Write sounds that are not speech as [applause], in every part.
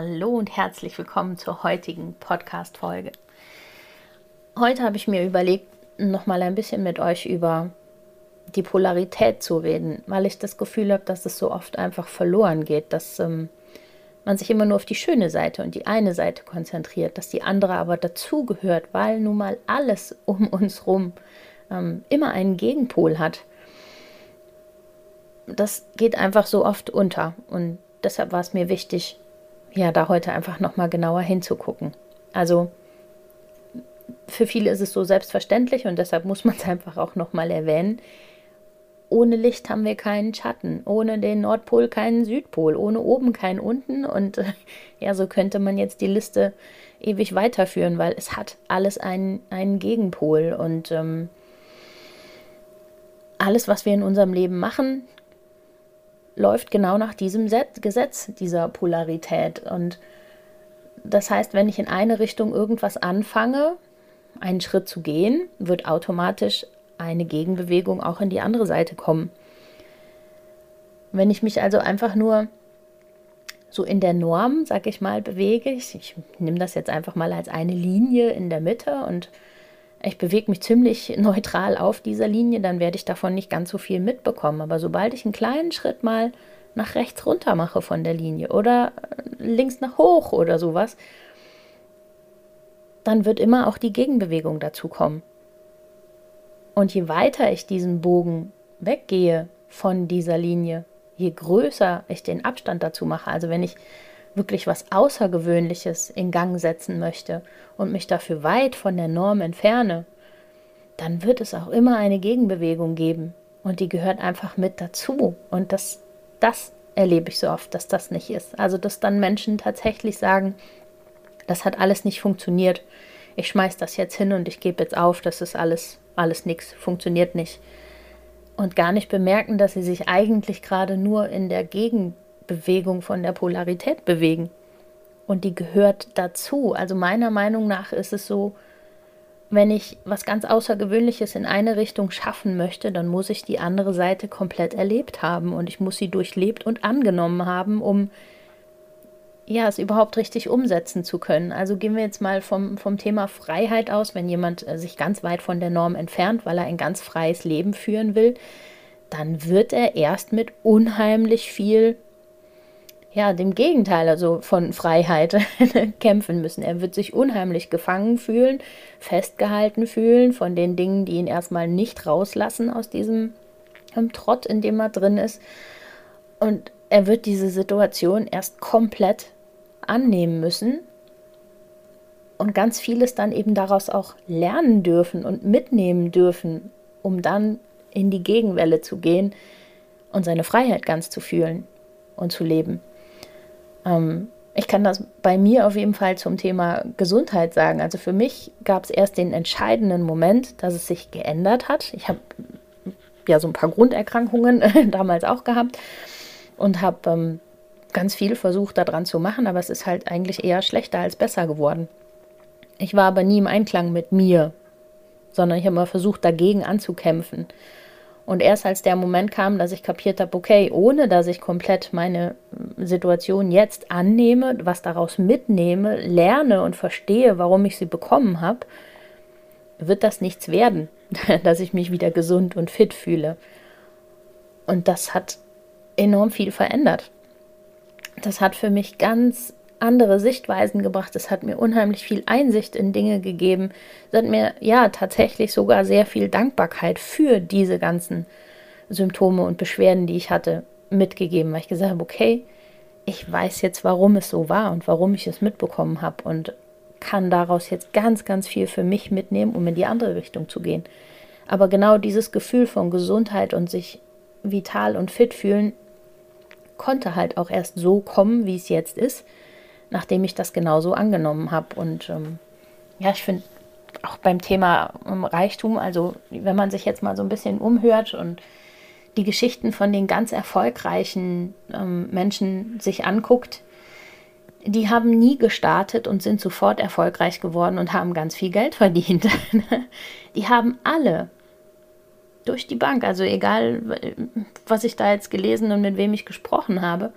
Hallo und herzlich willkommen zur heutigen Podcast-Folge. Heute habe ich mir überlegt, nochmal ein bisschen mit euch über die Polarität zu reden, weil ich das Gefühl habe, dass es so oft einfach verloren geht, dass ähm, man sich immer nur auf die schöne Seite und die eine Seite konzentriert, dass die andere aber dazugehört, weil nun mal alles um uns rum ähm, immer einen Gegenpol hat. Das geht einfach so oft unter und deshalb war es mir wichtig, ja, da heute einfach nochmal genauer hinzugucken. Also für viele ist es so selbstverständlich und deshalb muss man es [laughs] einfach auch nochmal erwähnen. Ohne Licht haben wir keinen Schatten, ohne den Nordpol keinen Südpol, ohne oben keinen unten und [laughs] ja, so könnte man jetzt die Liste ewig weiterführen, weil es hat alles einen, einen Gegenpol und ähm, alles, was wir in unserem Leben machen, läuft genau nach diesem Gesetz dieser Polarität. Und das heißt, wenn ich in eine Richtung irgendwas anfange, einen Schritt zu gehen, wird automatisch eine Gegenbewegung auch in die andere Seite kommen. Wenn ich mich also einfach nur so in der Norm, sag ich mal, bewege, ich, ich nehme das jetzt einfach mal als eine Linie in der Mitte und ich bewege mich ziemlich [laughs] neutral auf dieser Linie, dann werde ich davon nicht ganz so viel mitbekommen. Aber sobald ich einen kleinen Schritt mal nach rechts runter mache von der Linie oder links nach hoch oder sowas, dann wird immer auch die Gegenbewegung dazu kommen. Und je weiter ich diesen Bogen weggehe von dieser Linie, je größer ich den Abstand dazu mache, also wenn ich wirklich was Außergewöhnliches in Gang setzen möchte und mich dafür weit von der Norm entferne, dann wird es auch immer eine Gegenbewegung geben. Und die gehört einfach mit dazu. Und das, das erlebe ich so oft, dass das nicht ist. Also, dass dann Menschen tatsächlich sagen, das hat alles nicht funktioniert. Ich schmeiß das jetzt hin und ich gebe jetzt auf, das ist alles, alles nichts, funktioniert nicht. Und gar nicht bemerken, dass sie sich eigentlich gerade nur in der Gegenbewegung Bewegung von der Polarität bewegen. Und die gehört dazu. Also meiner Meinung nach ist es so, wenn ich was ganz Außergewöhnliches in eine Richtung schaffen möchte, dann muss ich die andere Seite komplett erlebt haben und ich muss sie durchlebt und angenommen haben, um ja, es überhaupt richtig umsetzen zu können. Also gehen wir jetzt mal vom, vom Thema Freiheit aus, wenn jemand äh, sich ganz weit von der Norm entfernt, weil er ein ganz freies Leben führen will, dann wird er erst mit unheimlich viel ja, dem Gegenteil, also von Freiheit [laughs] kämpfen müssen. Er wird sich unheimlich gefangen fühlen, festgehalten fühlen von den Dingen, die ihn erstmal nicht rauslassen aus diesem Trott, in dem er drin ist. Und er wird diese Situation erst komplett annehmen müssen und ganz vieles dann eben daraus auch lernen dürfen und mitnehmen dürfen, um dann in die Gegenwelle zu gehen und seine Freiheit ganz zu fühlen und zu leben. Ähm, ich kann das bei mir auf jeden Fall zum Thema Gesundheit sagen. Also für mich gab es erst den entscheidenden Moment, dass es sich geändert hat. Ich habe ja so ein paar Grunderkrankungen [laughs] damals auch gehabt und habe ähm, ganz viel versucht daran zu machen, aber es ist halt eigentlich eher schlechter als besser geworden. Ich war aber nie im Einklang mit mir, sondern ich habe immer versucht, dagegen anzukämpfen. Und erst als der Moment kam, dass ich kapiert habe, okay, ohne dass ich komplett meine Situation jetzt annehme, was daraus mitnehme, lerne und verstehe, warum ich sie bekommen habe, wird das nichts werden, [laughs] dass ich mich wieder gesund und fit fühle. Und das hat enorm viel verändert. Das hat für mich ganz andere Sichtweisen gebracht. Es hat mir unheimlich viel Einsicht in Dinge gegeben. Es hat mir ja tatsächlich sogar sehr viel Dankbarkeit für diese ganzen Symptome und Beschwerden, die ich hatte, mitgegeben, weil ich gesagt habe, okay, ich weiß jetzt, warum es so war und warum ich es mitbekommen habe und kann daraus jetzt ganz, ganz viel für mich mitnehmen, um in die andere Richtung zu gehen. Aber genau dieses Gefühl von Gesundheit und sich vital und fit fühlen konnte halt auch erst so kommen, wie es jetzt ist, nachdem ich das genauso angenommen habe. Und ähm, ja, ich finde auch beim Thema ähm, Reichtum, also wenn man sich jetzt mal so ein bisschen umhört und die Geschichten von den ganz erfolgreichen ähm, Menschen sich anguckt, die haben nie gestartet und sind sofort erfolgreich geworden und haben ganz viel Geld verdient. [laughs] die haben alle durch die Bank, also egal, was ich da jetzt gelesen und mit wem ich gesprochen habe,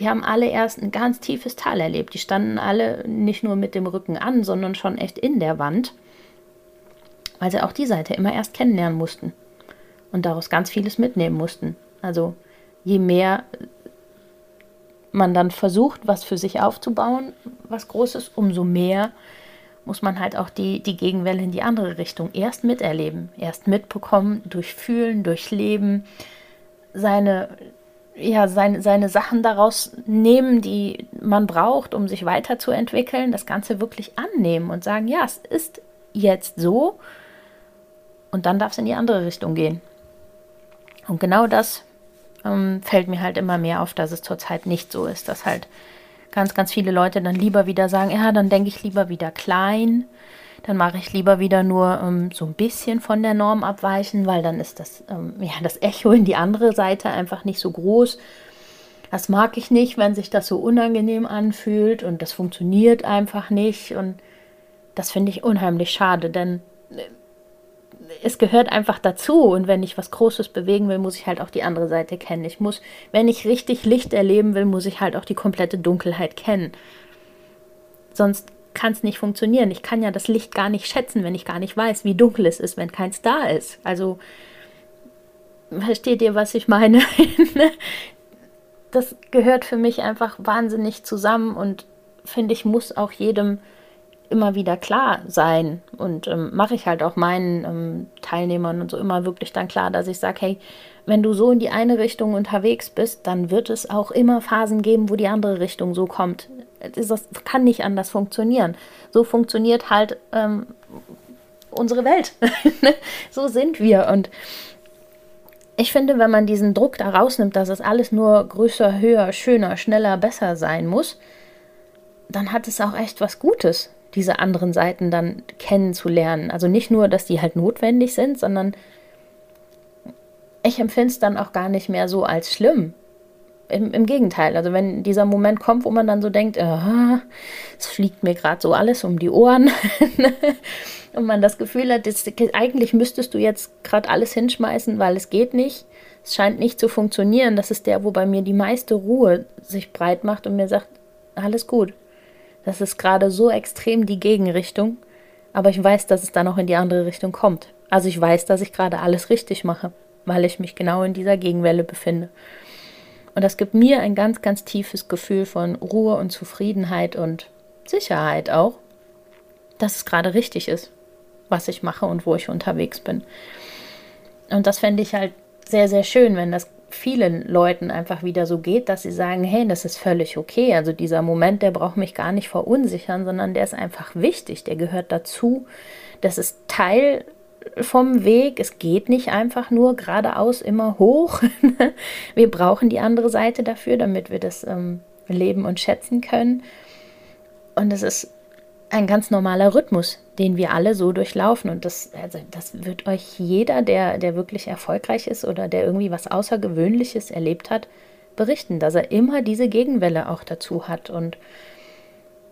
die haben alle erst ein ganz tiefes Tal erlebt. Die standen alle nicht nur mit dem Rücken an, sondern schon echt in der Wand, weil sie auch die Seite immer erst kennenlernen mussten und daraus ganz vieles mitnehmen mussten. Also je mehr man dann versucht, was für sich aufzubauen, was Großes, umso mehr muss man halt auch die, die Gegenwelle in die andere Richtung erst miterleben, erst mitbekommen, durchfühlen, durchleben, seine, ja, seine, seine Sachen daraus nehmen, die man braucht, um sich weiterzuentwickeln, das Ganze wirklich annehmen und sagen, ja, es ist jetzt so und dann darf es in die andere Richtung gehen. Und genau das ähm, fällt mir halt immer mehr auf, dass es zurzeit nicht so ist, dass halt ganz, ganz viele Leute dann lieber wieder sagen, ja, dann denke ich lieber wieder klein, dann mache ich lieber wieder nur ähm, so ein bisschen von der Norm abweichen, weil dann ist das, ähm, ja, das Echo in die andere Seite einfach nicht so groß. Das mag ich nicht, wenn sich das so unangenehm anfühlt und das funktioniert einfach nicht und das finde ich unheimlich schade, denn äh, es gehört einfach dazu. Und wenn ich was Großes bewegen will, muss ich halt auch die andere Seite kennen. Ich muss, wenn ich richtig Licht erleben will, muss ich halt auch die komplette Dunkelheit kennen. Sonst kann es nicht funktionieren. Ich kann ja das Licht gar nicht schätzen, wenn ich gar nicht weiß, wie dunkel es ist, wenn keins da ist. Also, versteht ihr, was ich meine? [laughs] das gehört für mich einfach wahnsinnig zusammen und finde ich, muss auch jedem immer wieder klar sein und ähm, mache ich halt auch meinen ähm, Teilnehmern und so immer wirklich dann klar, dass ich sage, hey, wenn du so in die eine Richtung unterwegs bist, dann wird es auch immer Phasen geben, wo die andere Richtung so kommt. Das kann nicht anders funktionieren. So funktioniert halt ähm, unsere Welt. [laughs] so sind wir und ich finde, wenn man diesen Druck da rausnimmt, dass es alles nur größer, höher, schöner, schneller, besser sein muss, dann hat es auch echt was Gutes diese anderen Seiten dann kennenzulernen. Also nicht nur, dass die halt notwendig sind, sondern ich empfinde es dann auch gar nicht mehr so als schlimm. Im, Im, Gegenteil, also wenn dieser Moment kommt, wo man dann so denkt, es fliegt mir gerade so alles um die Ohren [laughs] und man das Gefühl hat, das, eigentlich müsstest du jetzt gerade alles hinschmeißen, weil es geht nicht. Es scheint nicht zu funktionieren. Das ist der, wo bei mir die meiste Ruhe sich breit macht und mir sagt, alles gut. Das ist gerade so extrem die Gegenrichtung, aber ich weiß, dass es dann auch in die andere Richtung kommt. Also ich weiß, dass ich gerade alles richtig mache, weil ich mich genau in dieser Gegenwelle befinde. Und das gibt mir ein ganz, ganz tiefes Gefühl von Ruhe und Zufriedenheit und Sicherheit auch, dass es gerade richtig ist, was ich mache und wo ich unterwegs bin. Und das fände ich halt sehr, sehr schön, wenn das vielen Leuten einfach wieder so geht, dass sie sagen, hey, das ist völlig okay. Also dieser Moment, der braucht mich gar nicht verunsichern, sondern der ist einfach wichtig, der gehört dazu. Das ist Teil vom Weg. Es geht nicht einfach nur geradeaus immer hoch. [laughs] wir brauchen die andere Seite dafür, damit wir das ähm, leben und schätzen können. Und es ist ein ganz normaler Rhythmus, den wir alle so durchlaufen. Und das, also das wird euch jeder, der, der wirklich erfolgreich ist oder der irgendwie was Außergewöhnliches erlebt hat, berichten, dass er immer diese Gegenwelle auch dazu hat. Und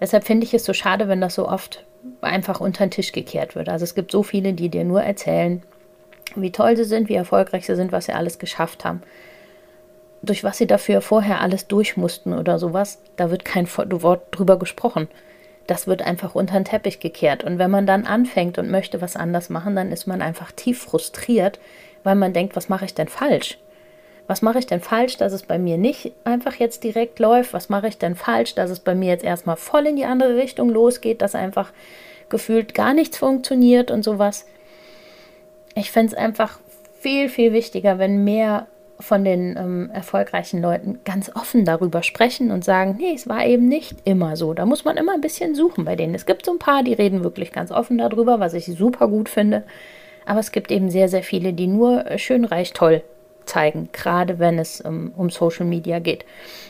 deshalb finde ich es so schade, wenn das so oft einfach unter den Tisch gekehrt wird. Also es gibt so viele, die dir nur erzählen, wie toll sie sind, wie erfolgreich sie sind, was sie alles geschafft haben. Durch was sie dafür vorher alles durch mussten oder sowas, da wird kein Wort drüber gesprochen das wird einfach unter den Teppich gekehrt. Und wenn man dann anfängt und möchte was anders machen, dann ist man einfach tief frustriert, weil man denkt, was mache ich denn falsch? Was mache ich denn falsch, dass es bei mir nicht einfach jetzt direkt läuft? Was mache ich denn falsch, dass es bei mir jetzt erstmal voll in die andere Richtung losgeht, dass einfach gefühlt gar nichts funktioniert und sowas? Ich finde es einfach viel, viel wichtiger, wenn mehr von den ähm, erfolgreichen Leuten ganz offen darüber sprechen und sagen, nee, es war eben nicht immer so. Da muss man immer ein bisschen suchen bei denen. Es gibt so ein paar, die reden wirklich ganz offen darüber, was ich super gut finde. Aber es gibt eben sehr, sehr viele, die nur äh, schön, reich, toll zeigen, gerade wenn es um, um Social Media geht.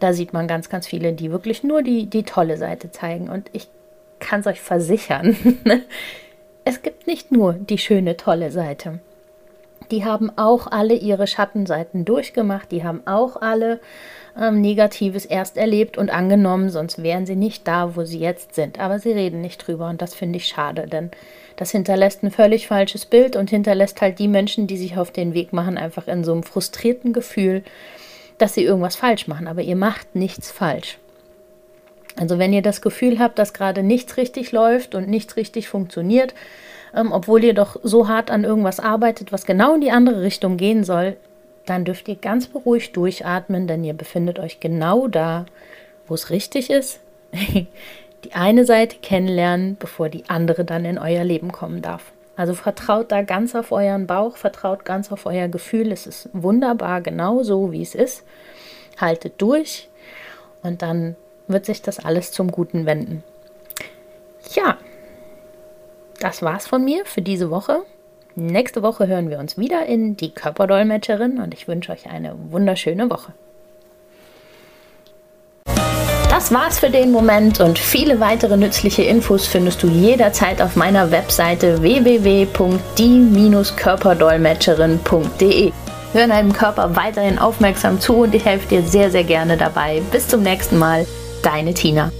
Da sieht man ganz, ganz viele, die wirklich nur die, die tolle Seite zeigen. Und ich kann es euch versichern, [laughs] es gibt nicht nur die schöne, tolle Seite. Die haben auch alle ihre Schattenseiten durchgemacht, die haben auch alle ähm, Negatives erst erlebt und angenommen, sonst wären sie nicht da, wo sie jetzt sind. Aber sie reden nicht drüber und das finde ich schade, denn das hinterlässt ein völlig falsches Bild und hinterlässt halt die Menschen, die sich auf den Weg machen, einfach in so einem frustrierten Gefühl, dass sie irgendwas falsch machen. Aber ihr macht nichts falsch. Also wenn ihr das Gefühl habt, dass gerade nichts richtig läuft und nichts richtig funktioniert, ähm, obwohl ihr doch so hart an irgendwas arbeitet, was genau in die andere Richtung gehen soll, dann dürft ihr ganz beruhigt durchatmen, denn ihr befindet euch genau da, wo es richtig ist. [laughs] die eine Seite kennenlernen, bevor die andere dann in euer Leben kommen darf. Also vertraut da ganz auf euren Bauch, vertraut ganz auf euer Gefühl. Es ist wunderbar, genau so wie es ist. Haltet durch und dann wird sich das alles zum Guten wenden. Ja, das war's von mir für diese Woche. Nächste Woche hören wir uns wieder in die Körperdolmetscherin und ich wünsche euch eine wunderschöne Woche. Das war's für den Moment und viele weitere nützliche Infos findest du jederzeit auf meiner Webseite www.die-körperdolmetscherin.de. Hör deinem Körper weiterhin aufmerksam zu und ich helfe dir sehr, sehr gerne dabei. Bis zum nächsten Mal, deine Tina.